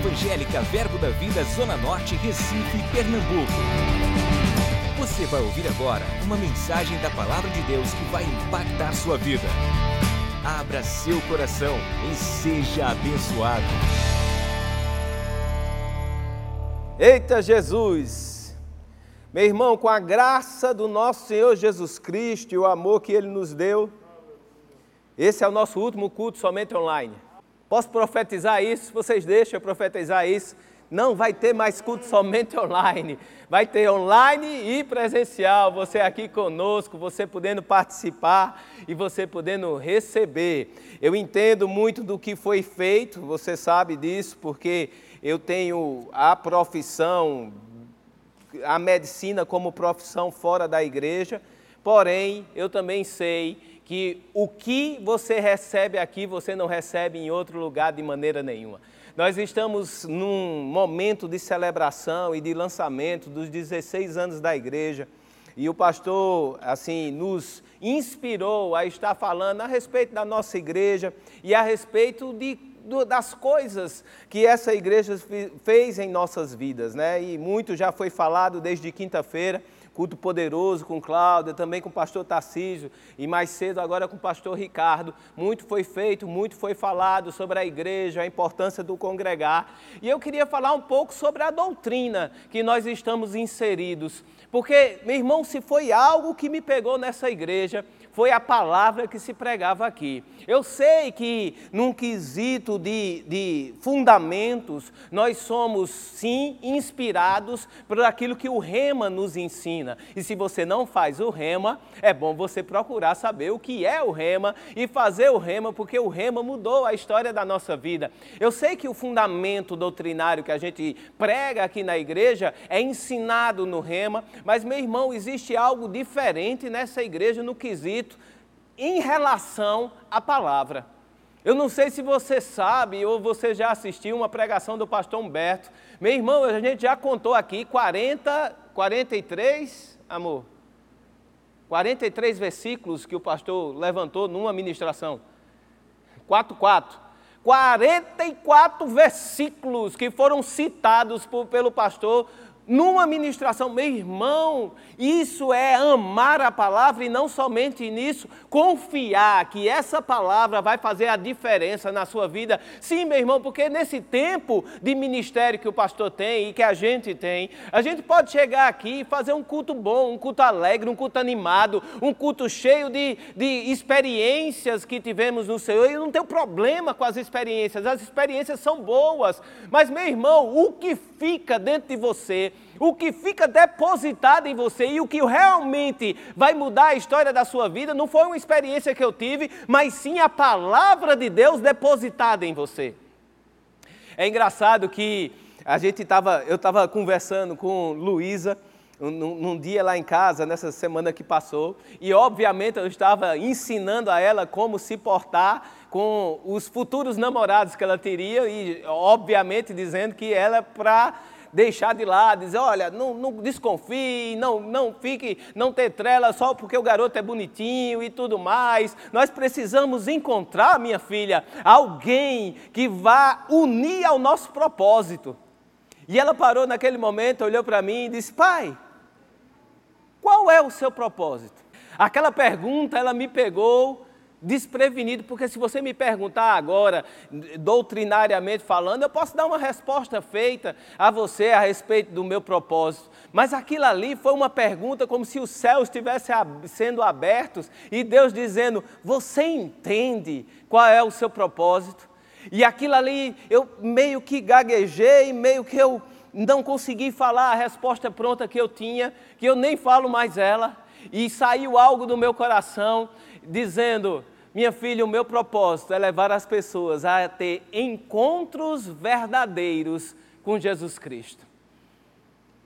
Evangélica Verbo da Vida Zona Norte, Recife, Pernambuco. Você vai ouvir agora uma mensagem da Palavra de Deus que vai impactar sua vida. Abra seu coração e seja abençoado. Eita Jesus! Meu irmão, com a graça do nosso Senhor Jesus Cristo e o amor que Ele nos deu, esse é o nosso último culto somente online. Posso profetizar isso? Vocês deixam eu profetizar isso? Não vai ter mais culto somente online. Vai ter online e presencial. Você aqui conosco, você podendo participar e você podendo receber. Eu entendo muito do que foi feito, você sabe disso, porque eu tenho a profissão, a medicina como profissão fora da igreja. Porém, eu também sei que o que você recebe aqui, você não recebe em outro lugar de maneira nenhuma. Nós estamos num momento de celebração e de lançamento dos 16 anos da igreja. E o pastor, assim, nos inspirou a estar falando a respeito da nossa igreja e a respeito de, das coisas que essa igreja fez em nossas vidas, né? E muito já foi falado desde quinta-feira culto poderoso com Cláudia, também com o pastor Tarcísio e mais cedo agora com o pastor Ricardo. Muito foi feito, muito foi falado sobre a igreja, a importância do congregar. E eu queria falar um pouco sobre a doutrina que nós estamos inseridos. Porque, meu irmão, se foi algo que me pegou nessa igreja, foi a palavra que se pregava aqui. Eu sei que, num quesito de, de fundamentos, nós somos, sim, inspirados por aquilo que o Rema nos ensina. E se você não faz o Rema, é bom você procurar saber o que é o Rema e fazer o Rema, porque o Rema mudou a história da nossa vida. Eu sei que o fundamento doutrinário que a gente prega aqui na igreja é ensinado no Rema, mas, meu irmão, existe algo diferente nessa igreja no quesito em relação à palavra. Eu não sei se você sabe ou você já assistiu uma pregação do pastor Humberto. Meu irmão, a gente já contou aqui 40, 43, amor? 43 versículos que o pastor levantou numa ministração. 4, 4. 44 versículos que foram citados por, pelo pastor numa ministração, meu irmão, isso é amar a palavra e não somente nisso, confiar que essa palavra vai fazer a diferença na sua vida. Sim, meu irmão, porque nesse tempo de ministério que o pastor tem e que a gente tem, a gente pode chegar aqui e fazer um culto bom, um culto alegre, um culto animado, um culto cheio de, de experiências que tivemos no Senhor. E não tem problema com as experiências, as experiências são boas, mas, meu irmão, o que fica dentro de você, o que fica depositado em você e o que realmente vai mudar a história da sua vida não foi uma experiência que eu tive, mas sim a palavra de Deus depositada em você. É engraçado que a gente estava, eu estava conversando com Luísa num, num, dia lá em casa, nessa semana que passou, e obviamente eu estava ensinando a ela como se portar com os futuros namorados que ela teria, e obviamente dizendo que ela é para deixar de lado, dizer, olha, não, não desconfie, não, não fique, não ter trela só porque o garoto é bonitinho e tudo mais. Nós precisamos encontrar, minha filha, alguém que vá unir ao nosso propósito. E ela parou naquele momento, olhou para mim e disse: Pai, qual é o seu propósito? Aquela pergunta, ela me pegou desprevenido, porque se você me perguntar agora, doutrinariamente falando, eu posso dar uma resposta feita a você a respeito do meu propósito. Mas aquilo ali foi uma pergunta como se os céus estivessem sendo abertos e Deus dizendo: Você entende qual é o seu propósito? E aquilo ali eu meio que gaguejei, meio que eu não consegui falar a resposta pronta que eu tinha, que eu nem falo mais ela, e saiu algo do meu coração dizendo: minha filha, o meu propósito é levar as pessoas a ter encontros verdadeiros com Jesus Cristo.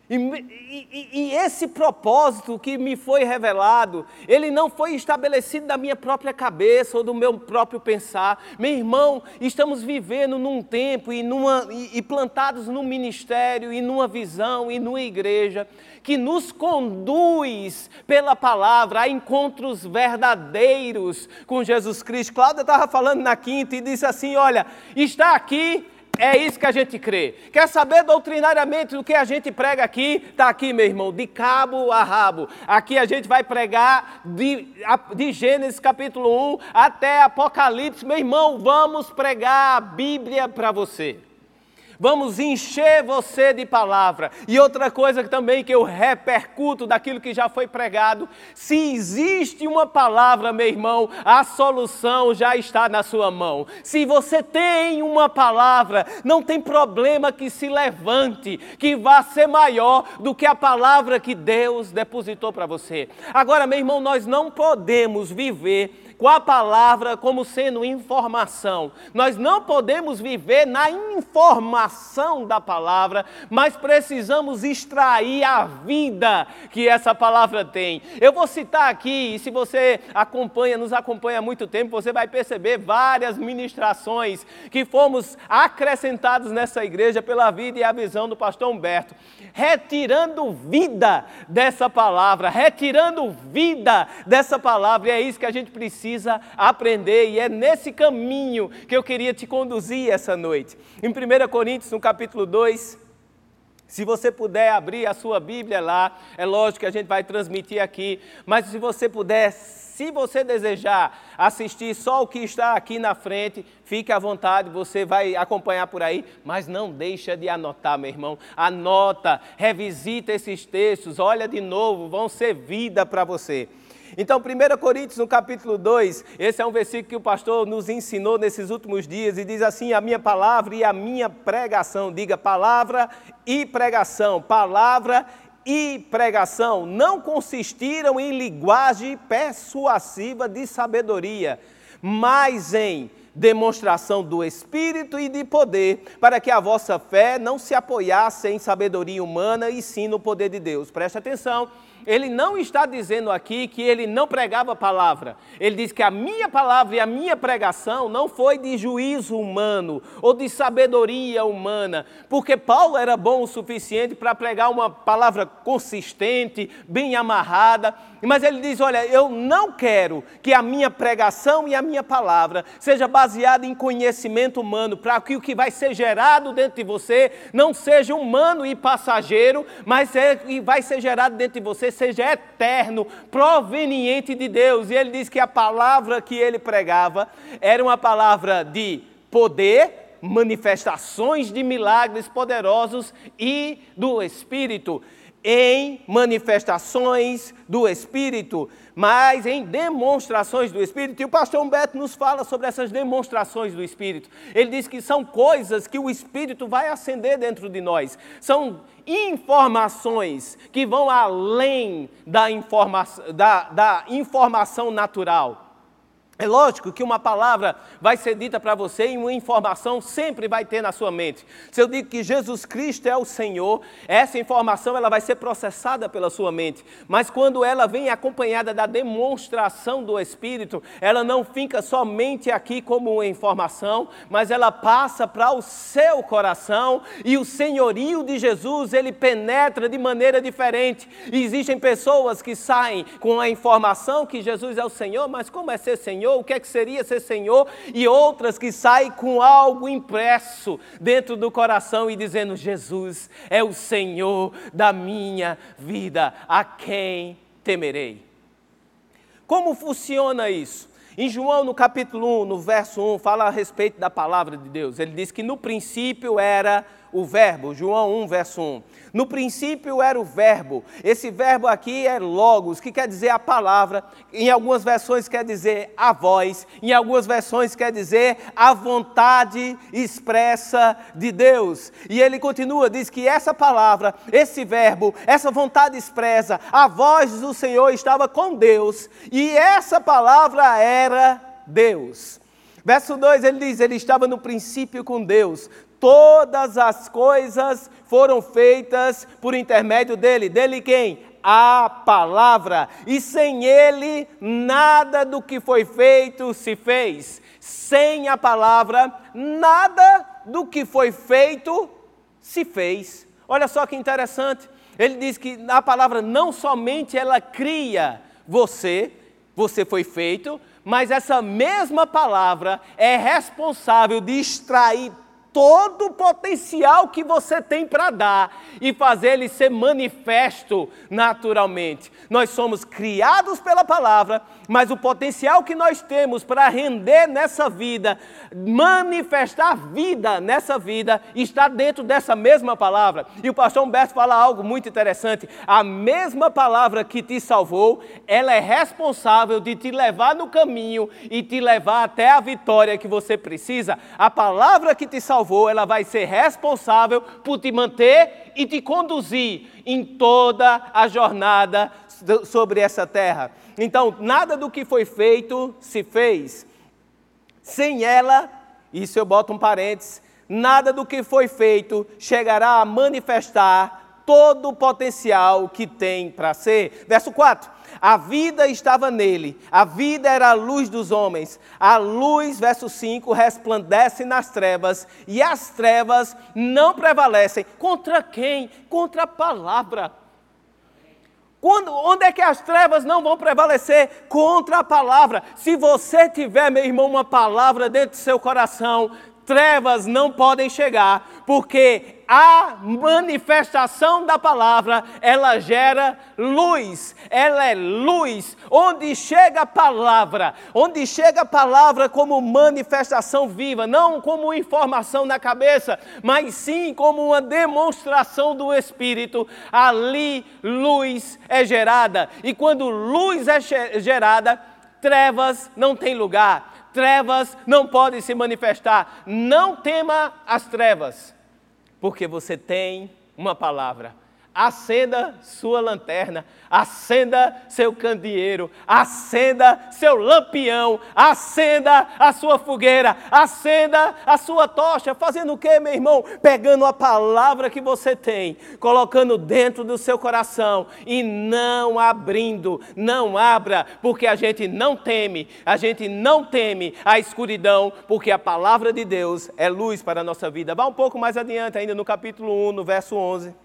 E, e, e, esse propósito que me foi revelado, ele não foi estabelecido da minha própria cabeça ou do meu próprio pensar. Meu irmão, estamos vivendo num tempo e, numa, e, e plantados num ministério e numa visão e numa igreja que nos conduz pela palavra a encontros verdadeiros com Jesus Cristo. Cláudia estava falando na quinta e disse assim: Olha, está aqui É isso que a gente crê. Quer saber doutrinariamente do que a gente prega aqui? Está aqui, meu irmão, de cabo a rabo. Aqui a gente vai pregar de, de Gênesis capítulo 1 até Apocalipse. Meu irmão, vamos pregar a Bíblia para você. Vamos encher você de palavra. E outra coisa também que eu repercuto daquilo que já foi pregado: se existe uma palavra, meu irmão, a solução já está na sua mão. Se você tem uma palavra, não tem problema que se levante, que vá ser maior do que a palavra que Deus depositou para você. Agora, meu irmão, nós não podemos viver com a palavra como sendo informação. Nós não podemos viver na informação da palavra, mas precisamos extrair a vida que essa palavra tem. Eu vou citar aqui, e se você acompanha, nos acompanha há muito tempo, você vai perceber várias ministrações que fomos acrescentados nessa igreja pela vida e a visão do pastor Humberto, retirando vida dessa palavra, retirando vida dessa palavra, e é isso que a gente precisa precisa aprender e é nesse caminho que eu queria te conduzir essa noite. Em 1 Coríntios, no capítulo 2, se você puder abrir a sua Bíblia lá, é lógico que a gente vai transmitir aqui, mas se você puder, se você desejar assistir só o que está aqui na frente, fique à vontade, você vai acompanhar por aí, mas não deixa de anotar, meu irmão. Anota, revisita esses textos, olha de novo, vão ser vida para você. Então, 1 Coríntios, no capítulo 2, esse é um versículo que o pastor nos ensinou nesses últimos dias e diz assim: A minha palavra e a minha pregação, diga palavra e pregação, palavra e pregação não consistiram em linguagem persuasiva de sabedoria, mas em demonstração do Espírito e de poder, para que a vossa fé não se apoiasse em sabedoria humana e sim no poder de Deus. Preste atenção ele não está dizendo aqui que ele não pregava a palavra. Ele diz que a minha palavra e a minha pregação não foi de juízo humano ou de sabedoria humana, porque Paulo era bom o suficiente para pregar uma palavra consistente, bem amarrada, mas ele diz: Olha, eu não quero que a minha pregação e a minha palavra seja baseada em conhecimento humano, para que o que vai ser gerado dentro de você não seja humano e passageiro, mas é, que vai ser gerado dentro de você seja eterno, proveniente de Deus. E ele diz que a palavra que ele pregava era uma palavra de poder, manifestações de milagres poderosos e do Espírito em manifestações do Espírito, mas em demonstrações do Espírito. E o pastor Humberto nos fala sobre essas demonstrações do Espírito. Ele diz que são coisas que o Espírito vai acender dentro de nós. São informações que vão além da, informa da, da informação natural. É lógico que uma palavra vai ser dita para você e uma informação sempre vai ter na sua mente. Se eu digo que Jesus Cristo é o Senhor, essa informação ela vai ser processada pela sua mente. Mas quando ela vem acompanhada da demonstração do Espírito, ela não fica somente aqui como uma informação, mas ela passa para o seu coração e o senhorio de Jesus ele penetra de maneira diferente. E existem pessoas que saem com a informação que Jesus é o Senhor, mas como é ser Senhor? Senhor, o que é que seria ser Senhor, e outras que saem com algo impresso dentro do coração e dizendo: Jesus é o Senhor da minha vida, a quem temerei. Como funciona isso? Em João, no capítulo 1, no verso 1, fala a respeito da palavra de Deus. Ele diz que no princípio era o Verbo, João 1, verso 1. No princípio era o Verbo. Esse verbo aqui é logos, que quer dizer a palavra. Em algumas versões quer dizer a voz. Em algumas versões quer dizer a vontade expressa de Deus. E ele continua, diz que essa palavra, esse verbo, essa vontade expressa, a voz do Senhor estava com Deus. E essa palavra era Deus. Verso 2 ele diz: Ele estava no princípio com Deus, todas as coisas foram feitas por intermédio dele. Dele quem? A palavra. E sem ele, nada do que foi feito se fez. Sem a palavra, nada do que foi feito se fez. Olha só que interessante. Ele diz que a palavra não somente ela cria você, você foi feito, mas essa mesma palavra é responsável de extrair todo o potencial que você tem para dar e fazer ele ser manifesto naturalmente. Nós somos criados pela palavra, mas o potencial que nós temos para render nessa vida, manifestar vida nessa vida, está dentro dessa mesma palavra. E o pastor Humberto fala algo muito interessante: a mesma palavra que te salvou, ela é responsável de te levar no caminho e te levar até a vitória que você precisa. A palavra que te salvou, salvou, ela vai ser responsável por te manter e te conduzir em toda a jornada sobre essa terra. Então, nada do que foi feito se fez. Sem ela, isso eu boto um parênteses, nada do que foi feito chegará a manifestar todo o potencial que tem para ser. Verso 4. A vida estava nele, a vida era a luz dos homens. A luz, verso 5, resplandece nas trevas, e as trevas não prevalecem. Contra quem? Contra a palavra. Quando, onde é que as trevas não vão prevalecer? Contra a palavra. Se você tiver, meu irmão, uma palavra dentro do seu coração, trevas não podem chegar, porque a manifestação da palavra, ela gera luz, ela é luz. Onde chega a palavra, onde chega a palavra como manifestação viva, não como informação na cabeça, mas sim como uma demonstração do Espírito, ali luz é gerada. E quando luz é gerada, trevas não tem lugar trevas não podem se manifestar. Não tema as trevas, porque você tem uma palavra acenda sua lanterna, acenda seu candeeiro, acenda seu lampião, acenda a sua fogueira, acenda a sua tocha, fazendo o que, meu irmão? Pegando a palavra que você tem, colocando dentro do seu coração e não abrindo, não abra, porque a gente não teme, a gente não teme a escuridão, porque a palavra de Deus é luz para a nossa vida. Vá um pouco mais adiante, ainda no capítulo 1, no verso 11.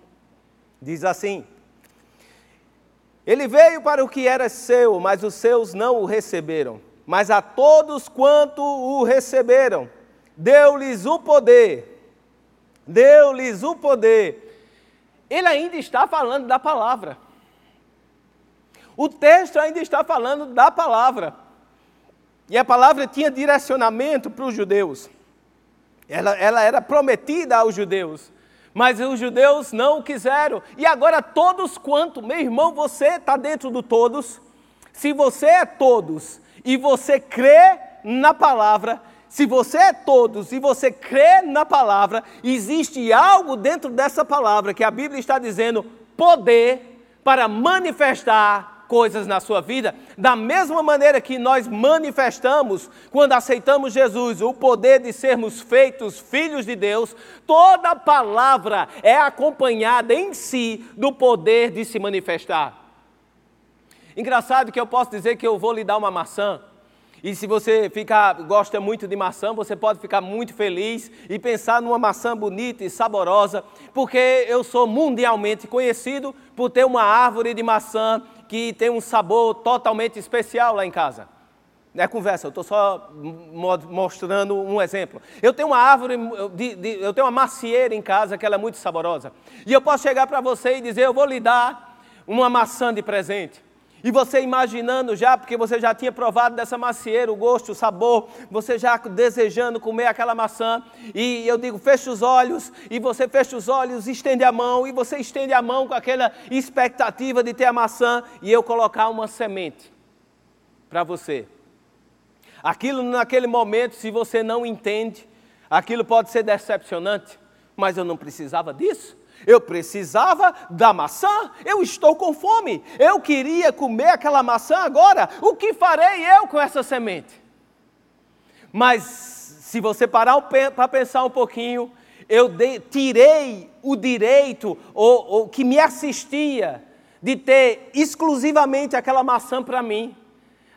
Diz assim: Ele veio para o que era seu, mas os seus não o receberam. Mas a todos quanto o receberam, deu-lhes o poder. Deu-lhes o poder. Ele ainda está falando da palavra. O texto ainda está falando da palavra. E a palavra tinha direcionamento para os judeus. Ela, ela era prometida aos judeus. Mas os judeus não o quiseram. E agora todos quanto, meu irmão, você está dentro do todos. Se você é todos e você crê na palavra, se você é todos e você crê na palavra, existe algo dentro dessa palavra que a Bíblia está dizendo poder para manifestar coisas na sua vida, da mesma maneira que nós manifestamos quando aceitamos Jesus o poder de sermos feitos filhos de Deus, toda palavra é acompanhada em si do poder de se manifestar. Engraçado que eu posso dizer que eu vou lhe dar uma maçã, e se você fica, gosta muito de maçã, você pode ficar muito feliz e pensar numa maçã bonita e saborosa, porque eu sou mundialmente conhecido por ter uma árvore de maçã que tem um sabor totalmente especial lá em casa. Não é conversa, eu estou só mostrando um exemplo. Eu tenho uma árvore, de, de, eu tenho uma macieira em casa que ela é muito saborosa. E eu posso chegar para você e dizer, eu vou lhe dar uma maçã de presente. E você imaginando já, porque você já tinha provado dessa macieira, o gosto, o sabor, você já desejando comer aquela maçã, e eu digo, fecha os olhos, e você fecha os olhos, estende a mão, e você estende a mão com aquela expectativa de ter a maçã, e eu colocar uma semente para você. Aquilo naquele momento, se você não entende, aquilo pode ser decepcionante, mas eu não precisava disso. Eu precisava da maçã, eu estou com fome, eu queria comer aquela maçã agora, o que farei eu com essa semente? Mas se você parar para pensar um pouquinho, eu de, tirei o direito ou, ou que me assistia de ter exclusivamente aquela maçã para mim,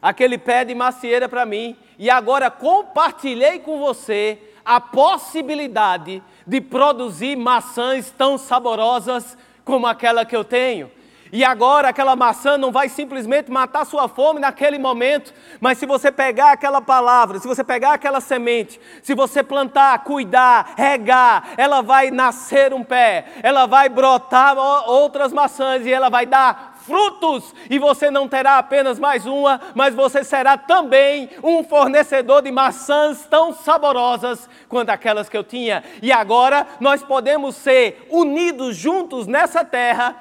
aquele pé de macieira para mim, e agora compartilhei com você a possibilidade de produzir maçãs tão saborosas como aquela que eu tenho. E agora aquela maçã não vai simplesmente matar sua fome naquele momento, mas se você pegar aquela palavra, se você pegar aquela semente, se você plantar, cuidar, regar, ela vai nascer um pé, ela vai brotar outras maçãs e ela vai dar frutos, e você não terá apenas mais uma, mas você será também um fornecedor de maçãs tão saborosas quanto aquelas que eu tinha. E agora nós podemos ser unidos juntos nessa terra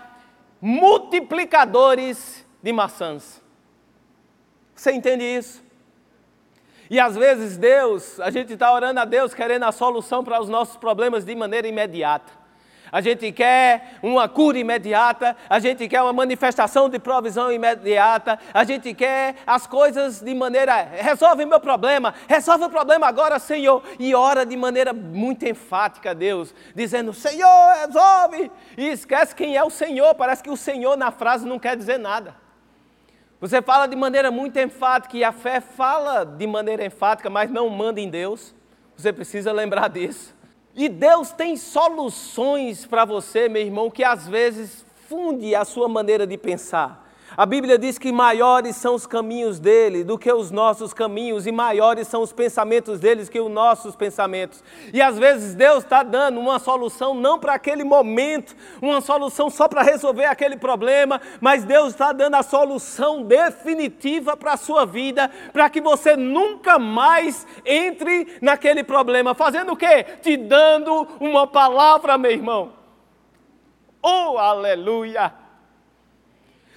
multiplicadores de maçãs. Você entende isso? E às vezes Deus, a gente está orando a Deus querendo a solução para os nossos problemas de maneira imediata a gente quer uma cura imediata, a gente quer uma manifestação de provisão imediata, a gente quer as coisas de maneira. Resolve meu problema, resolve o problema agora, Senhor. E ora de maneira muito enfática a Deus, dizendo: Senhor, resolve. E esquece quem é o Senhor, parece que o Senhor na frase não quer dizer nada. Você fala de maneira muito enfática e a fé fala de maneira enfática, mas não manda em Deus. Você precisa lembrar disso. E Deus tem soluções para você, meu irmão, que às vezes funde a sua maneira de pensar. A Bíblia diz que maiores são os caminhos dele do que os nossos caminhos, e maiores são os pensamentos deles que os nossos pensamentos. E às vezes Deus está dando uma solução não para aquele momento, uma solução só para resolver aquele problema, mas Deus está dando a solução definitiva para a sua vida, para que você nunca mais entre naquele problema. Fazendo o quê? Te dando uma palavra, meu irmão. Oh, aleluia!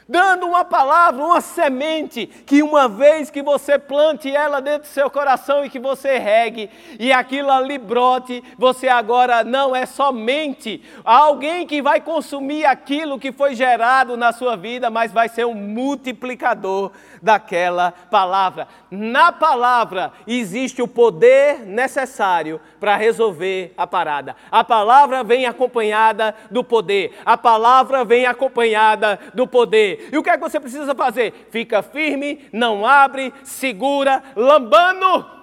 Dando uma palavra, uma semente, que uma vez que você plante ela dentro do seu coração e que você regue, e aquilo ali brote, você agora não é somente alguém que vai consumir aquilo que foi gerado na sua vida, mas vai ser um multiplicador daquela palavra. Na palavra existe o poder necessário para resolver a parada. A palavra vem acompanhada do poder. A palavra vem acompanhada do poder. E o que é que você precisa fazer? Fica firme, não abre, segura, lambando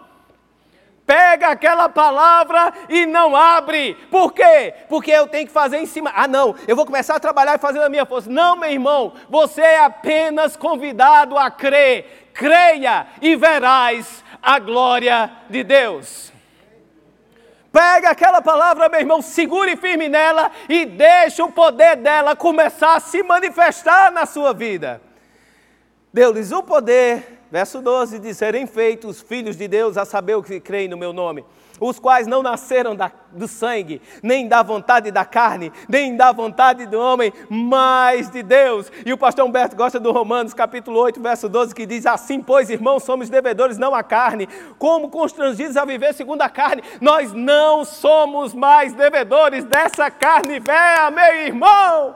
pega aquela palavra e não abre. Por quê? Porque eu tenho que fazer em cima. Ah, não, eu vou começar a trabalhar e fazer na minha força. Não, meu irmão, você é apenas convidado a crer. Creia e verás a glória de Deus. Pega aquela palavra, meu irmão, segure firme nela e deixe o poder dela começar a se manifestar na sua vida. Deu-lhes o poder Verso 12: de serem feitos filhos de Deus a saber o que creem no meu nome, os quais não nasceram da, do sangue, nem da vontade da carne, nem da vontade do homem, mas de Deus. E o pastor Humberto gosta do Romanos, capítulo 8, verso 12, que diz: Assim, pois, irmãos, somos devedores não à carne, como constrangidos a viver segundo a carne, nós não somos mais devedores dessa carne velha, meu irmão.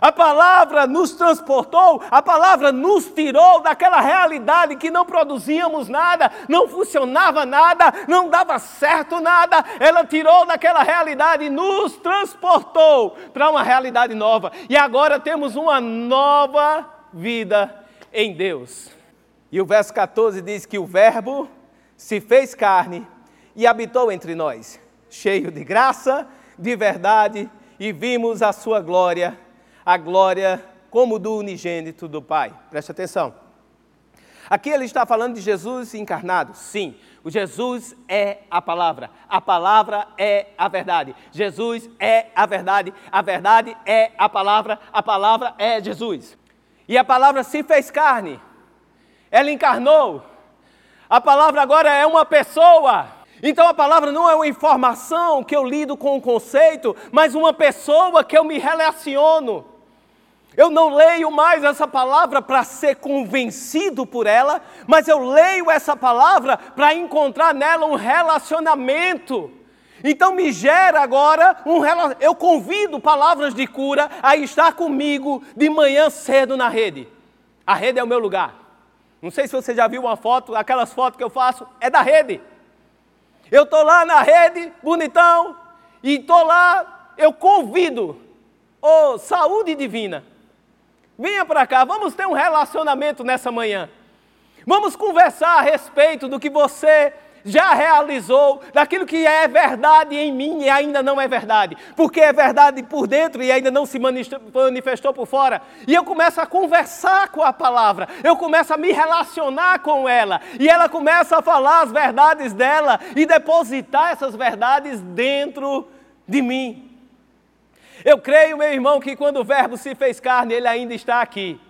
A palavra nos transportou, a palavra nos tirou daquela realidade que não produzíamos nada, não funcionava nada, não dava certo nada. Ela tirou daquela realidade e nos transportou para uma realidade nova. E agora temos uma nova vida em Deus. E o verso 14 diz que o Verbo se fez carne e habitou entre nós, cheio de graça, de verdade, e vimos a sua glória a glória como do unigênito do Pai. Preste atenção. Aqui ele está falando de Jesus encarnado. Sim, o Jesus é a palavra. A palavra é a verdade. Jesus é a verdade. A verdade é a palavra. A palavra é Jesus. E a palavra se fez carne. Ela encarnou. A palavra agora é uma pessoa. Então a palavra não é uma informação que eu lido com um conceito, mas uma pessoa que eu me relaciono. Eu não leio mais essa palavra para ser convencido por ela, mas eu leio essa palavra para encontrar nela um relacionamento. Então me gera agora um relacionamento. Eu convido palavras de cura a estar comigo de manhã cedo na rede. A rede é o meu lugar. Não sei se você já viu uma foto, aquelas fotos que eu faço, é da rede. Eu estou lá na rede, bonitão, e estou lá, eu convido, oh, saúde divina. Venha para cá, vamos ter um relacionamento nessa manhã. Vamos conversar a respeito do que você já realizou, daquilo que é verdade em mim e ainda não é verdade, porque é verdade por dentro e ainda não se manifestou por fora. E eu começo a conversar com a palavra, eu começo a me relacionar com ela, e ela começa a falar as verdades dela e depositar essas verdades dentro de mim. Eu creio, meu irmão, que quando o Verbo se fez carne, ele ainda está aqui.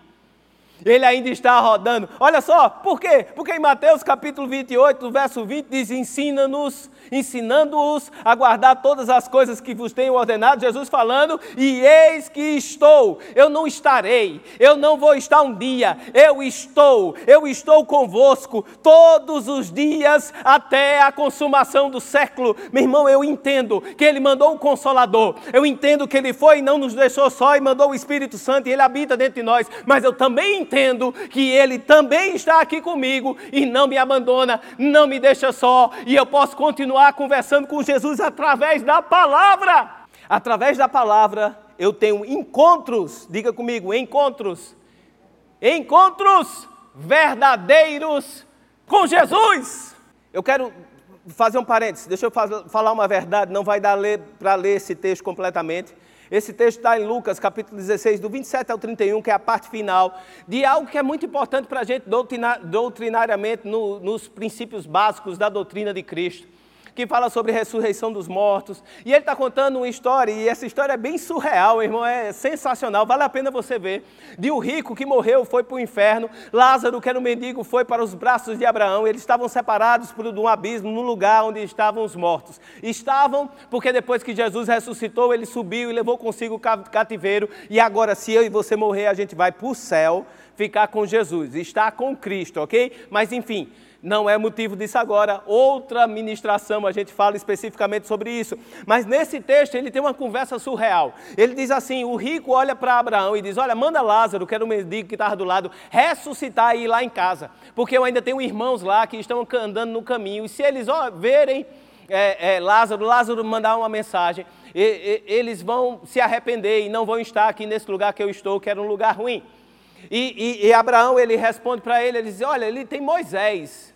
Ele ainda está rodando. Olha só, por quê? Porque em Mateus capítulo 28, verso 20, diz: Ensina-nos, ensinando-os a guardar todas as coisas que vos tenho ordenado. Jesus falando, e eis que estou, eu não estarei, eu não vou estar um dia, eu estou, eu estou convosco todos os dias até a consumação do século. Meu irmão, eu entendo que Ele mandou o Consolador, eu entendo que Ele foi e não nos deixou só e mandou o Espírito Santo e Ele habita dentro de nós, mas eu também entendo que Ele também está aqui comigo e não me abandona, não me deixa só, e eu posso continuar conversando com Jesus através da palavra. Através da palavra eu tenho encontros, diga comigo, encontros, encontros verdadeiros com Jesus. Eu quero fazer um parênteses, deixa eu falar uma verdade, não vai dar para ler esse texto completamente. Esse texto está em Lucas, capítulo 16, do 27 ao 31, que é a parte final, de algo que é muito importante para a gente doutrinariamente no, nos princípios básicos da doutrina de Cristo que fala sobre ressurreição dos mortos. E ele está contando uma história, e essa história é bem surreal, irmão, é sensacional, vale a pena você ver. De um rico que morreu, foi para o inferno, Lázaro, que era um mendigo, foi para os braços de Abraão, eles estavam separados por um abismo, num lugar onde estavam os mortos. Estavam, porque depois que Jesus ressuscitou, ele subiu e levou consigo o cativeiro, e agora, se eu e você morrer, a gente vai para o céu, ficar com Jesus, estar com Cristo, ok? Mas enfim, não é motivo disso agora. Outra ministração a gente fala especificamente sobre isso. Mas nesse texto ele tem uma conversa surreal. Ele diz assim: o rico olha para Abraão e diz: Olha, manda Lázaro, que era o mendigo que estava do lado, ressuscitar e ir lá em casa. Porque eu ainda tenho irmãos lá que estão andando no caminho. E se eles ó, verem é, é, Lázaro, Lázaro mandar uma mensagem, e, e, eles vão se arrepender e não vão estar aqui nesse lugar que eu estou, que era um lugar ruim. E, e, Abraão ele responde para ele, ele diz: Olha, ele tem Moisés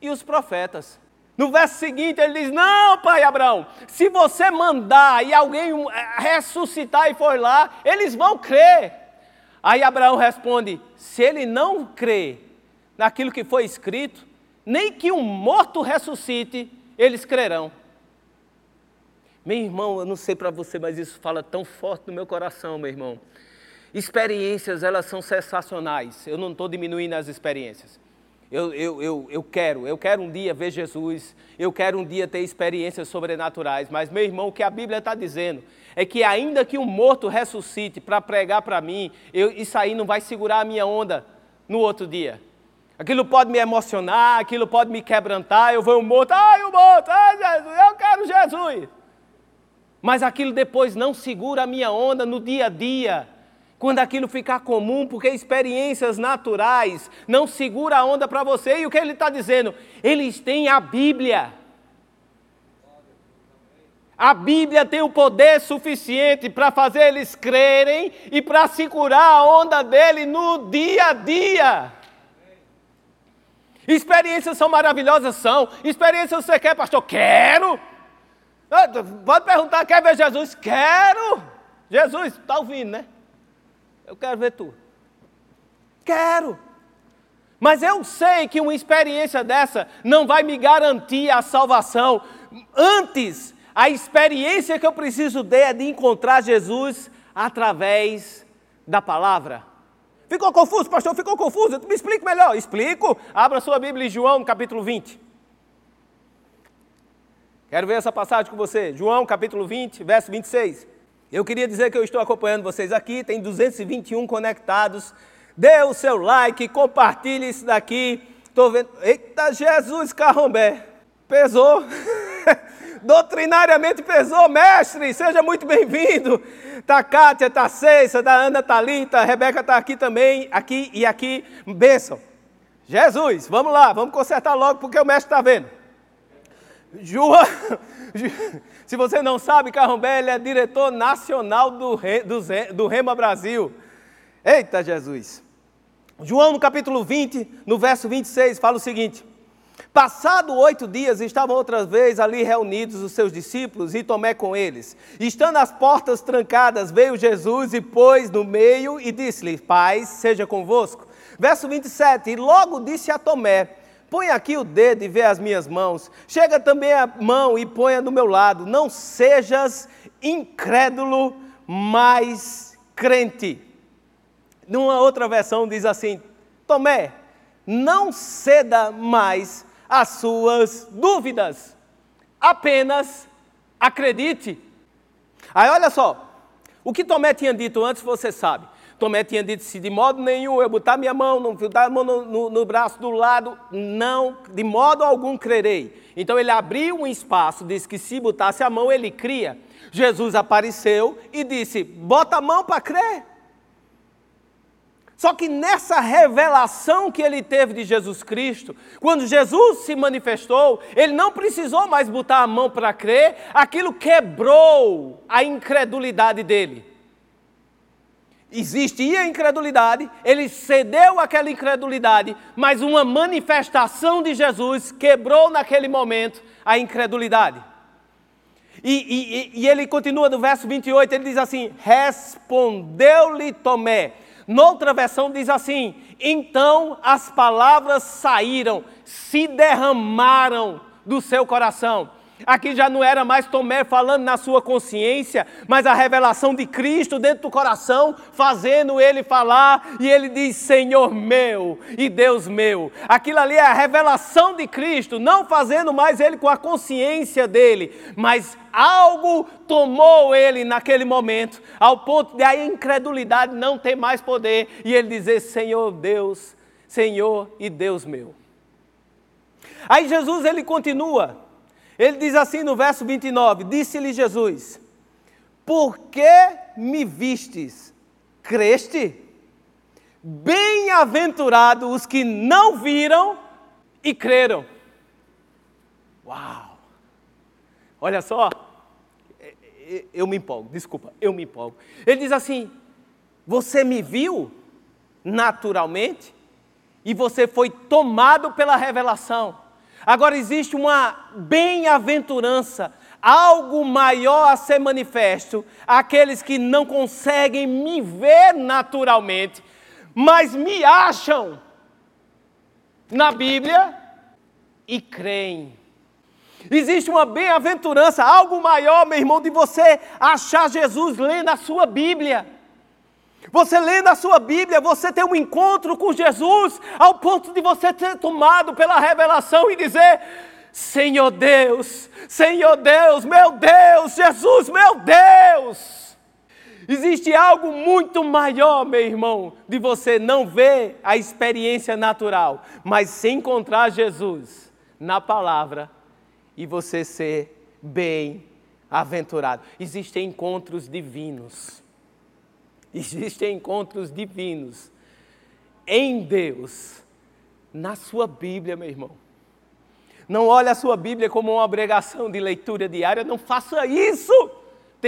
e os profetas. No verso seguinte ele diz: Não, pai Abraão, se você mandar e alguém eh, ressuscitar e for lá, eles vão crer. Aí Abraão responde: Se ele não crê naquilo que foi escrito, nem que um morto ressuscite, eles crerão. Meu irmão, eu não sei para você, mas isso fala tão forte no meu coração, meu irmão. Experiências, elas são sensacionais. Eu não estou diminuindo as experiências. Eu, eu, eu, eu quero, eu quero um dia ver Jesus, eu quero um dia ter experiências sobrenaturais, mas meu irmão, o que a Bíblia está dizendo é que ainda que um morto ressuscite para pregar para mim, eu, isso aí não vai segurar a minha onda no outro dia. Aquilo pode me emocionar, aquilo pode me quebrantar, eu vou um morto, ai o morto, ai Jesus, eu quero Jesus. Mas aquilo depois não segura a minha onda no dia a dia. Quando aquilo ficar comum, porque experiências naturais não segura a onda para você. E o que ele está dizendo? Eles têm a Bíblia. A Bíblia tem o poder suficiente para fazer eles crerem e para segurar a onda dele no dia a dia. Experiências são maravilhosas, são. Experiências você quer, pastor? Quero. Ah, pode perguntar, quer ver Jesus? Quero. Jesus, está ouvindo, né? Eu quero ver tu. Quero. Mas eu sei que uma experiência dessa não vai me garantir a salvação. Antes, a experiência que eu preciso ter é de encontrar Jesus através da palavra. Ficou confuso, pastor? Ficou confuso? Me explique melhor. Explico. Abra sua Bíblia em João, capítulo 20. Quero ver essa passagem com você. João, capítulo 20, verso 26. Eu queria dizer que eu estou acompanhando vocês aqui, tem 221 conectados. Dê o seu like, compartilhe isso daqui. Estou vendo. Eita, Jesus Carrombé. Pesou. Doutrinariamente pesou, mestre. Seja muito bem-vindo. Tá Kátia, tá Ceissa, tá Ana Talita, a Rebeca está aqui também, aqui e aqui. Bênção. Jesus, vamos lá, vamos consertar logo porque o mestre está vendo. João. Se você não sabe, Carrombé ele é diretor nacional do, do, do Rema Brasil. Eita Jesus! João no capítulo 20, no verso 26, fala o seguinte: Passado oito dias, estavam outra vez ali reunidos os seus discípulos e Tomé com eles. Estando as portas trancadas, veio Jesus e pôs no meio e disse-lhe: Paz seja convosco. Verso 27: E logo disse a Tomé: Põe aqui o dedo e vê as minhas mãos. Chega também a mão e ponha do meu lado. Não sejas incrédulo, mas crente. Numa outra versão diz assim: Tomé, não ceda mais as suas dúvidas. Apenas acredite. Aí olha só, o que Tomé tinha dito antes você sabe. Tomé tinha dito: se de modo nenhum eu botar minha mão, não botar a mão no, no, no, braço do lado, não, de modo algum crerei. Então ele abriu um espaço, disse que se botasse a mão ele cria. Jesus apareceu e disse: bota a mão para crer. Só que nessa revelação que ele teve de Jesus Cristo, quando Jesus se manifestou, ele não precisou mais botar a mão para crer, aquilo quebrou a incredulidade dele. Existia incredulidade, ele cedeu àquela incredulidade, mas uma manifestação de Jesus quebrou naquele momento a incredulidade. E, e, e ele continua no verso 28, ele diz assim: Respondeu-lhe Tomé. Noutra versão diz assim: Então as palavras saíram, se derramaram do seu coração. Aqui já não era mais Tomé falando na sua consciência, mas a revelação de Cristo dentro do coração, fazendo ele falar, e ele diz: Senhor meu e Deus meu. Aquilo ali é a revelação de Cristo, não fazendo mais ele com a consciência dele, mas algo tomou ele naquele momento, ao ponto de a incredulidade não ter mais poder, e ele dizer: Senhor Deus, Senhor e Deus meu. Aí Jesus ele continua. Ele diz assim no verso 29: Disse-lhe Jesus: Por que me vistes? Creste? Bem-aventurados os que não viram e creram. Uau! Olha só, eu me empolgo, desculpa, eu me empolgo. Ele diz assim: Você me viu naturalmente e você foi tomado pela revelação. Agora existe uma bem-aventurança, algo maior a ser manifesto àqueles que não conseguem me ver naturalmente, mas me acham na Bíblia e creem. Existe uma bem-aventurança, algo maior, meu irmão, de você achar Jesus lendo a sua Bíblia. Você lendo a sua Bíblia, você tem um encontro com Jesus, ao ponto de você ser tomado pela revelação e dizer: Senhor Deus, Senhor Deus, meu Deus, Jesus, meu Deus. Existe algo muito maior, meu irmão, de você não ver a experiência natural, mas se encontrar Jesus na palavra e você ser bem-aventurado. Existem encontros divinos. Existem encontros divinos em Deus, na sua Bíblia, meu irmão. Não olhe a sua Bíblia como uma obrigação de leitura diária, não faça isso.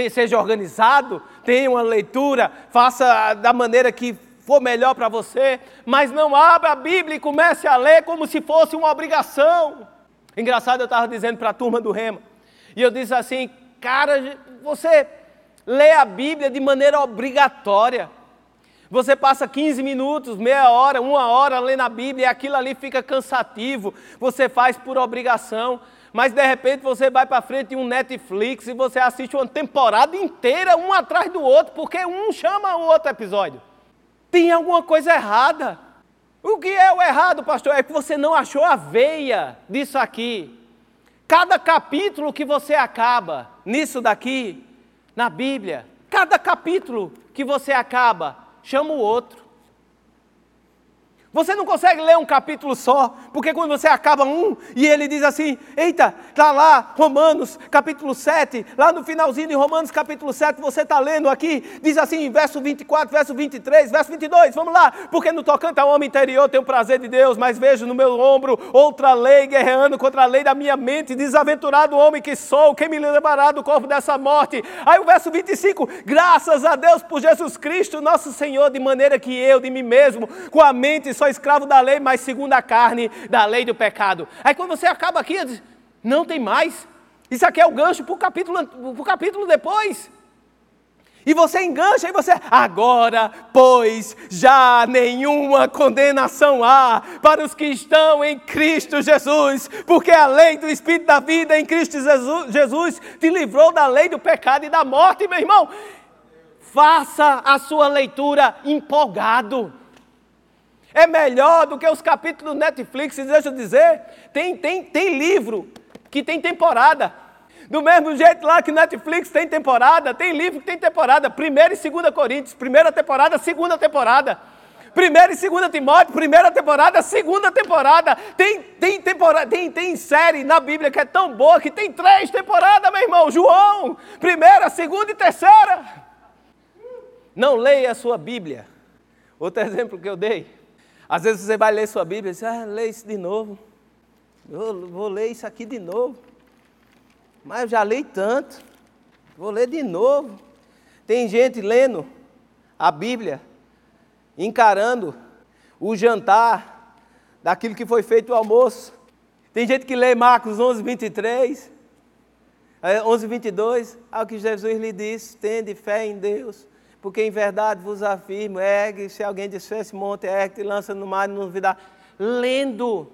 Seja organizado, tenha uma leitura, faça da maneira que for melhor para você, mas não abra a Bíblia e comece a ler como se fosse uma obrigação. Engraçado, eu estava dizendo para a turma do Rema, e eu disse assim, cara, você lê a Bíblia de maneira obrigatória. Você passa 15 minutos, meia hora, uma hora lendo a Bíblia e aquilo ali fica cansativo. Você faz por obrigação. Mas de repente você vai para frente de um Netflix e você assiste uma temporada inteira, um atrás do outro, porque um chama o outro episódio. Tem alguma coisa errada. O que é o errado, pastor? É que você não achou a veia disso aqui. Cada capítulo que você acaba nisso daqui, na Bíblia. Cada capítulo que você acaba, chama o outro. Você não consegue ler um capítulo só, porque quando você acaba um e ele diz assim: Eita, está lá, Romanos capítulo 7, lá no finalzinho de Romanos capítulo 7, você está lendo aqui, diz assim, verso 24, verso 23, verso 22, vamos lá, porque no tocante ao homem interior tenho prazer de Deus, mas vejo no meu ombro outra lei guerreando contra a lei da minha mente, desaventurado homem que sou, quem me levará do corpo dessa morte? Aí o verso 25, graças a Deus por Jesus Cristo, nosso Senhor, de maneira que eu, de mim mesmo, com a mente sou escravo da lei, mas segundo a carne da lei do pecado. Aí quando você acaba aqui, diz, não tem mais. Isso aqui é o gancho para o capítulo, capítulo depois. E você engancha e você, agora, pois, já nenhuma condenação há para os que estão em Cristo Jesus, porque a lei do Espírito da vida em Cristo Jesus, Jesus te livrou da lei do pecado e da morte, meu irmão. Faça a sua leitura empolgado. É melhor do que os capítulos do Netflix, deixa eu dizer. Tem, tem, tem livro que tem temporada. Do mesmo jeito lá que Netflix tem temporada, tem livro que tem temporada. Primeira e segunda Coríntios, primeira temporada, segunda temporada. Primeira e segunda Timóteo, primeira temporada, segunda temporada. Tem, tem, temporada tem, tem série na Bíblia que é tão boa que tem três temporadas, meu irmão. João, primeira, segunda e terceira. Não leia a sua Bíblia. Outro exemplo que eu dei. Às vezes você vai ler sua Bíblia e diz, ah, lê isso de novo. Eu vou ler isso aqui de novo. Mas eu já li tanto, vou ler de novo. Tem gente lendo a Bíblia, encarando o jantar daquilo que foi feito o almoço. Tem gente que lê Marcos 11, 23, 11, 22, ao que Jesus lhe disse: tende fé em Deus, porque em verdade vos afirmo, ergue, se alguém disser esse monte, ergue e lança no mar e não duvidar. Lendo.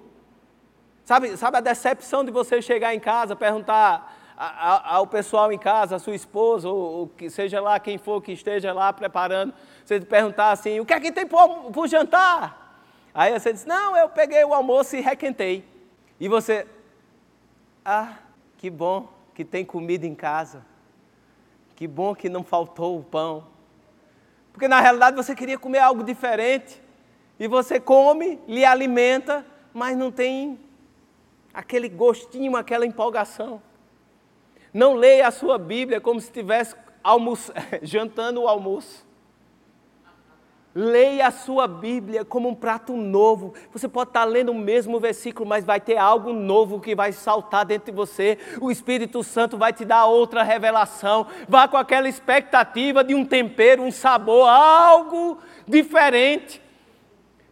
Sabe, sabe a decepção de você chegar em casa, perguntar ao pessoal em casa, a sua esposa, ou, ou, que seja lá quem for que esteja lá preparando, você perguntar assim, o que é que tem para o jantar? Aí você diz, não, eu peguei o almoço e requentei. E você, ah, que bom que tem comida em casa. Que bom que não faltou o pão. Porque na realidade você queria comer algo diferente. E você come, lhe alimenta, mas não tem aquele gostinho, aquela empolgação. Não leia a sua Bíblia como se estivesse jantando o almoço. Leia a sua Bíblia como um prato novo. Você pode estar lendo o mesmo versículo, mas vai ter algo novo que vai saltar dentro de você. O Espírito Santo vai te dar outra revelação. Vá com aquela expectativa de um tempero, um sabor, algo diferente.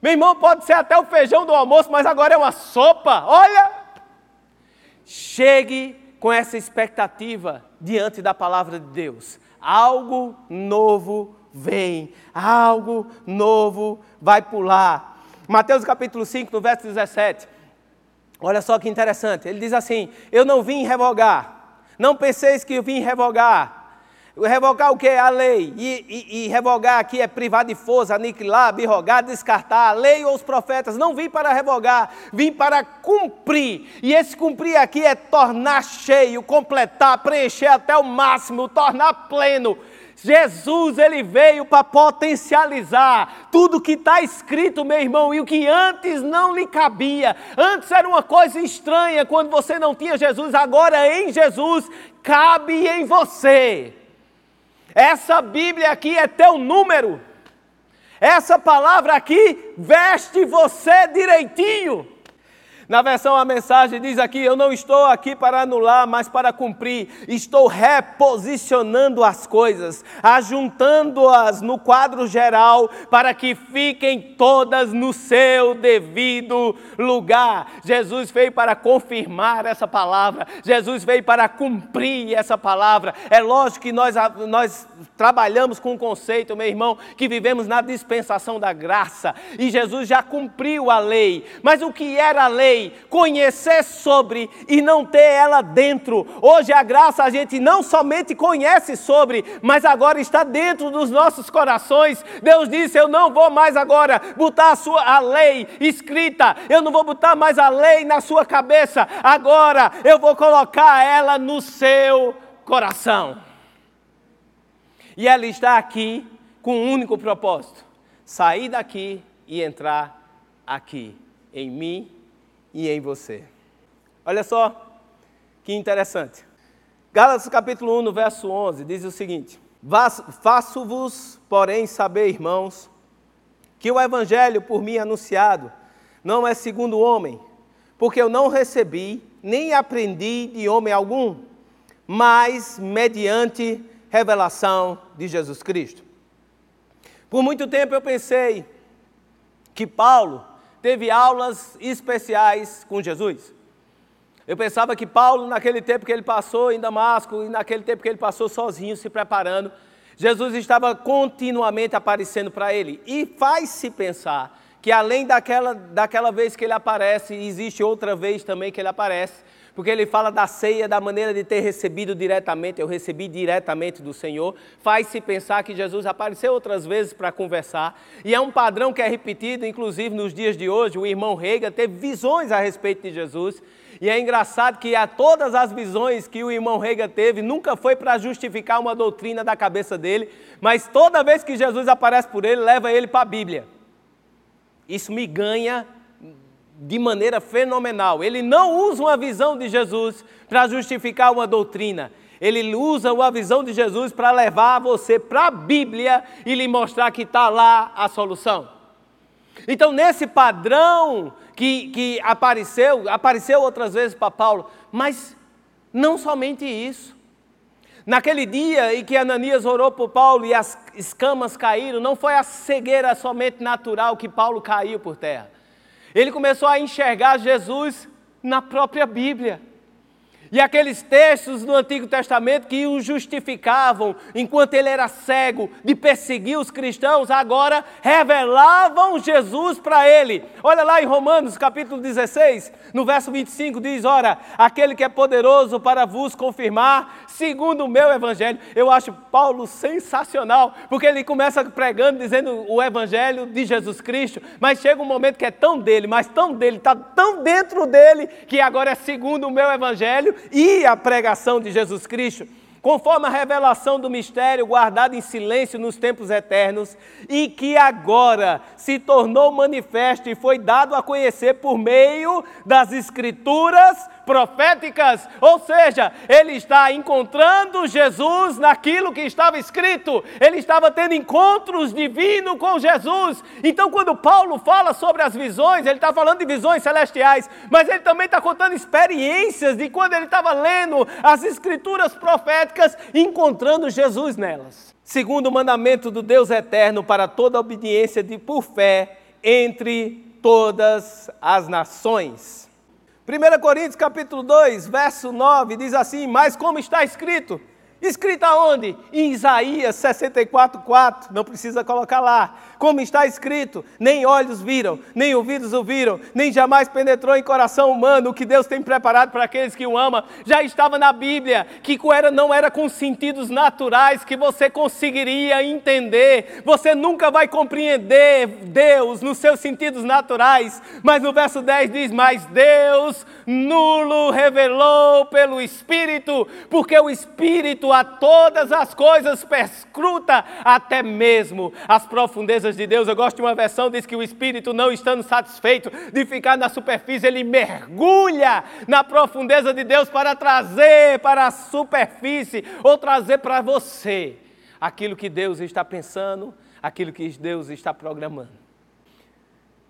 Meu irmão, pode ser até o feijão do almoço, mas agora é uma sopa. Olha! Chegue com essa expectativa diante da palavra de Deus. Algo novo vem, algo novo vai pular. Mateus capítulo 5, no verso 17. Olha só que interessante. Ele diz assim: Eu não vim revogar. Não penseis que eu vim revogar Revogar o que? A lei. E, e, e, revogar aqui é privar de força, aniquilar, abrogar, descartar. A lei ou os profetas. Não vim para revogar, vim para cumprir. E esse cumprir aqui é tornar cheio, completar, preencher até o máximo, tornar pleno. Jesus ele veio para potencializar tudo que está escrito, meu irmão, e o que antes não lhe cabia. Antes era uma coisa estranha quando você não tinha Jesus, agora em Jesus cabe em você. Essa Bíblia aqui é teu número. Essa palavra aqui veste você direitinho. Na versão a mensagem diz aqui: Eu não estou aqui para anular, mas para cumprir. Estou reposicionando as coisas, ajuntando-as no quadro geral, para que fiquem todas no seu devido lugar. Jesus veio para confirmar essa palavra, Jesus veio para cumprir essa palavra. É lógico que nós, nós trabalhamos com o conceito, meu irmão, que vivemos na dispensação da graça, e Jesus já cumpriu a lei. Mas o que era a lei? Conhecer sobre e não ter ela dentro. Hoje a graça a gente não somente conhece sobre, mas agora está dentro dos nossos corações. Deus disse: Eu não vou mais agora botar a, sua, a lei escrita, eu não vou botar mais a lei na sua cabeça, agora eu vou colocar ela no seu coração. E ela está aqui com um único propósito: sair daqui e entrar aqui, em mim e em você. Olha só que interessante. Gálatas capítulo 1, no verso 11, diz o seguinte: Faço-vos, porém, saber, irmãos, que o evangelho por mim anunciado não é segundo o homem, porque eu não recebi nem aprendi de homem algum, mas mediante revelação de Jesus Cristo. Por muito tempo eu pensei que Paulo teve aulas especiais com Jesus. Eu pensava que Paulo, naquele tempo que ele passou em Damasco, e naquele tempo que ele passou sozinho, se preparando, Jesus estava continuamente aparecendo para ele. E faz-se pensar que além daquela, daquela vez que ele aparece, existe outra vez também que ele aparece, porque ele fala da ceia, da maneira de ter recebido diretamente, eu recebi diretamente do Senhor, faz-se pensar que Jesus apareceu outras vezes para conversar, e é um padrão que é repetido, inclusive nos dias de hoje, o irmão Reiga teve visões a respeito de Jesus, e é engraçado que a todas as visões que o irmão Rega teve, nunca foi para justificar uma doutrina da cabeça dele, mas toda vez que Jesus aparece por ele, leva ele para a Bíblia. Isso me ganha de maneira fenomenal. Ele não usa uma visão de Jesus para justificar uma doutrina. Ele usa uma visão de Jesus para levar você para a Bíblia e lhe mostrar que está lá a solução. Então, nesse padrão que, que apareceu, apareceu outras vezes para Paulo, mas não somente isso. Naquele dia em que Ananias orou por Paulo e as escamas caíram, não foi a cegueira somente natural que Paulo caiu por terra. Ele começou a enxergar Jesus na própria Bíblia. E aqueles textos do Antigo Testamento que o justificavam, enquanto ele era cego, de perseguir os cristãos, agora revelavam Jesus para ele. Olha lá em Romanos capítulo 16, no verso 25, diz: Ora, aquele que é poderoso para vos confirmar, segundo o meu evangelho. Eu acho Paulo sensacional, porque ele começa pregando, dizendo o evangelho de Jesus Cristo, mas chega um momento que é tão dele, mas tão dele, está tão dentro dele, que agora é segundo o meu evangelho e a pregação de Jesus Cristo, conforme a revelação do mistério guardado em silêncio nos tempos eternos, e que agora se tornou manifesto e foi dado a conhecer por meio das Escrituras proféticas, ou seja, ele está encontrando Jesus naquilo que estava escrito, ele estava tendo encontros divinos com Jesus. Então, quando Paulo fala sobre as visões, ele está falando de visões celestiais, mas ele também está contando experiências de quando ele estava lendo as escrituras proféticas, encontrando Jesus nelas. Segundo o mandamento do Deus eterno para toda obediência de por fé entre todas as nações. 1 Coríntios capítulo 2, verso 9, diz assim: Mas como está escrito, Escrito aonde? Em Isaías 64, 4. Não precisa colocar lá. Como está escrito: nem olhos viram, nem ouvidos ouviram, nem jamais penetrou em coração humano o que Deus tem preparado para aqueles que o amam. Já estava na Bíblia que era, não era com sentidos naturais que você conseguiria entender. Você nunca vai compreender Deus nos seus sentidos naturais. Mas no verso 10 diz: Mas Deus nulo revelou pelo Espírito, porque o Espírito a todas as coisas, perscruta até mesmo as profundezas de Deus. Eu gosto de uma versão diz que o espírito não estando satisfeito de ficar na superfície, ele mergulha na profundeza de Deus para trazer para a superfície ou trazer para você aquilo que Deus está pensando, aquilo que Deus está programando.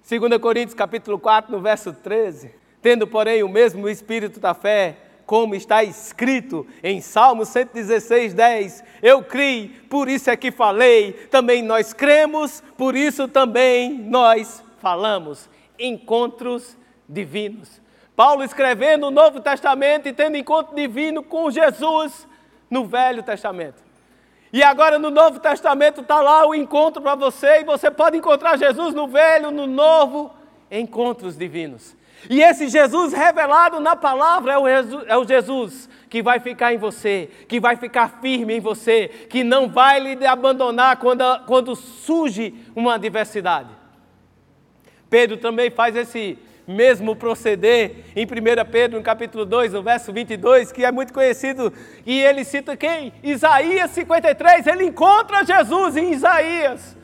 2 Coríntios capítulo 4, no verso 13, tendo, porém, o mesmo espírito da fé, como está escrito em Salmo 116, 10. Eu criei, por isso é que falei, também nós cremos, por isso também nós falamos. Encontros divinos. Paulo escrevendo o Novo Testamento e tendo encontro divino com Jesus no Velho Testamento. E agora no Novo Testamento está lá o encontro para você, e você pode encontrar Jesus no Velho, no Novo, encontros divinos. E esse Jesus revelado na palavra é o, Jesus, é o Jesus que vai ficar em você, que vai ficar firme em você, que não vai lhe abandonar quando, quando surge uma adversidade. Pedro também faz esse mesmo proceder em 1 Pedro, no capítulo 2, no verso 22, que é muito conhecido, e ele cita quem? Isaías 53, ele encontra Jesus em Isaías.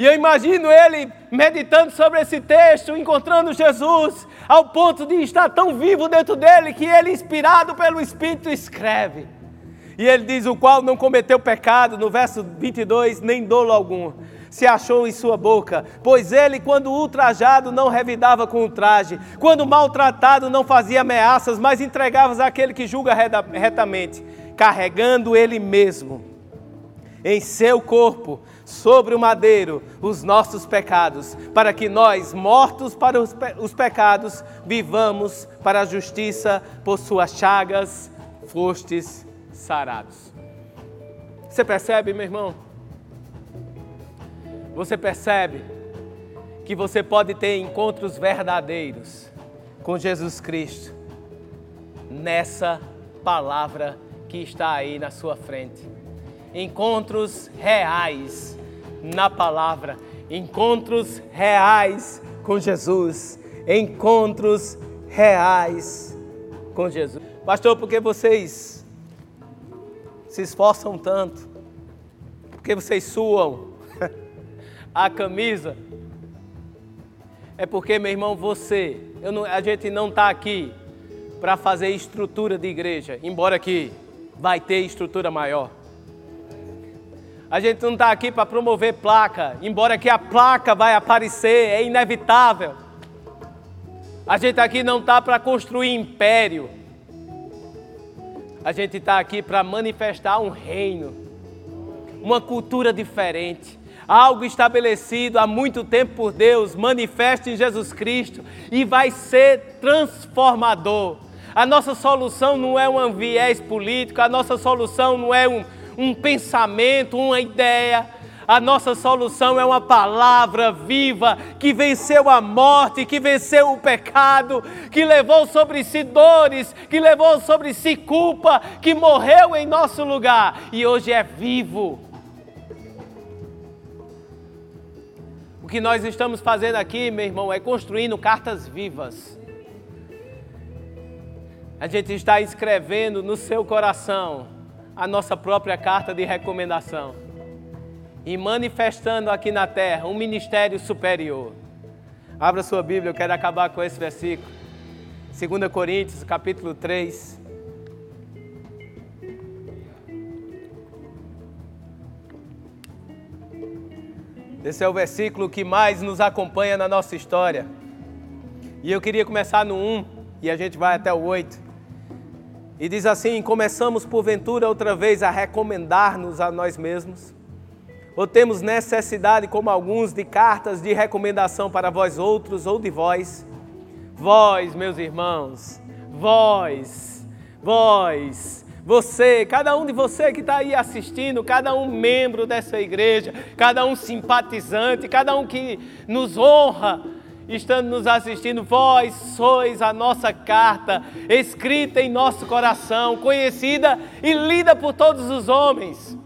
E eu imagino ele meditando sobre esse texto, encontrando Jesus, ao ponto de estar tão vivo dentro dele que ele, inspirado pelo Espírito, escreve. E ele diz: O qual não cometeu pecado, no verso 22, nem dolo algum se achou em sua boca, pois ele, quando ultrajado, não revidava com o traje, quando maltratado, não fazia ameaças, mas entregava àquele que julga retamente, carregando ele mesmo em seu corpo sobre o madeiro os nossos pecados, para que nós, mortos para os, pe os pecados, vivamos para a justiça, por suas chagas fostes sarados. Você percebe, meu irmão? Você percebe que você pode ter encontros verdadeiros com Jesus Cristo nessa palavra que está aí na sua frente. Encontros reais na palavra, encontros reais com Jesus, encontros reais com Jesus. Pastor, por que vocês se esforçam tanto? Por que vocês suam a camisa? É porque, meu irmão, você, não, a gente não está aqui para fazer estrutura de igreja, embora que vai ter estrutura maior. A gente não está aqui para promover placa, embora que a placa vai aparecer, é inevitável. A gente aqui não está para construir império. A gente está aqui para manifestar um reino, uma cultura diferente, algo estabelecido há muito tempo por Deus, manifesto em Jesus Cristo e vai ser transformador. A nossa solução não é um viés político, a nossa solução não é um, um pensamento, uma ideia. A nossa solução é uma palavra viva que venceu a morte, que venceu o pecado, que levou sobre si dores, que levou sobre si culpa, que morreu em nosso lugar e hoje é vivo. O que nós estamos fazendo aqui, meu irmão, é construindo cartas vivas a gente está escrevendo no seu coração a nossa própria carta de recomendação e manifestando aqui na terra um ministério superior. Abra sua Bíblia, eu quero acabar com esse versículo. 2 Coríntios, capítulo 3. Esse é o versículo que mais nos acompanha na nossa história. E eu queria começar no 1 e a gente vai até o 8. E diz assim: começamos porventura outra vez a recomendar-nos a nós mesmos? Ou temos necessidade, como alguns, de cartas de recomendação para vós outros ou de vós? Vós, meus irmãos, vós, vós, você, cada um de você que está aí assistindo, cada um membro dessa igreja, cada um simpatizante, cada um que nos honra estando nos assistindo, vós sois a nossa carta, escrita em nosso coração, conhecida e lida por todos os homens,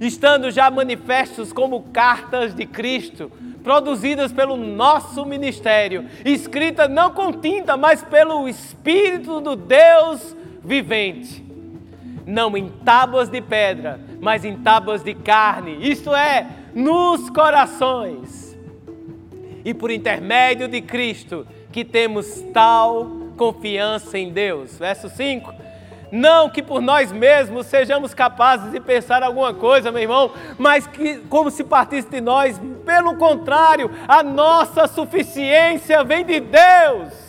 estando já manifestos como cartas de Cristo, produzidas pelo nosso ministério, escrita não com tinta, mas pelo Espírito do Deus vivente. Não em tábuas de pedra, mas em tábuas de carne, isto é, nos corações e por intermédio de Cristo que temos tal confiança em Deus. Verso 5. Não que por nós mesmos sejamos capazes de pensar alguma coisa, meu irmão, mas que como se partisse de nós, pelo contrário, a nossa suficiência vem de Deus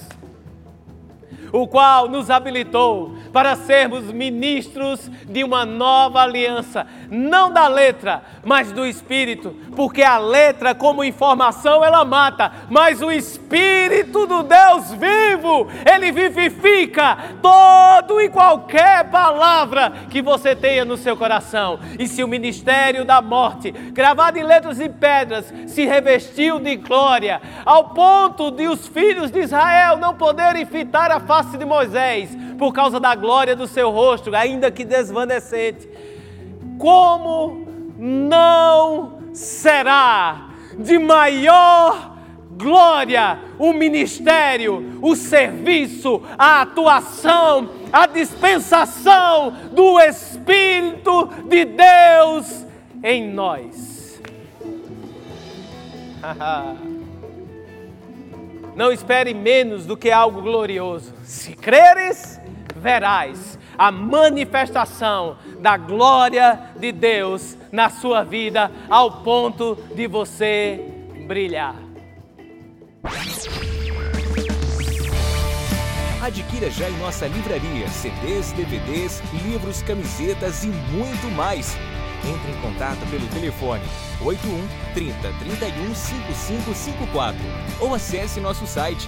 o qual nos habilitou para sermos ministros de uma nova aliança, não da letra, mas do espírito, porque a letra, como informação, ela mata, mas o espírito do Deus vivo, ele vivifica todo e qualquer palavra que você tenha no seu coração. E se o ministério da morte, gravado em letras e pedras, se revestiu de glória, ao ponto de os filhos de Israel não poderem fitar a face face de Moisés, por causa da glória do seu rosto, ainda que desvanecente. Como não será de maior glória o ministério, o serviço, a atuação, a dispensação do Espírito de Deus em nós. Não espere menos do que algo glorioso. Se creres, verás a manifestação da glória de Deus na sua vida, ao ponto de você brilhar. Adquira já em nossa livraria CDs, DVDs, livros, camisetas e muito mais. Entre em contato pelo telefone 81 30 31 5554 ou acesse nosso site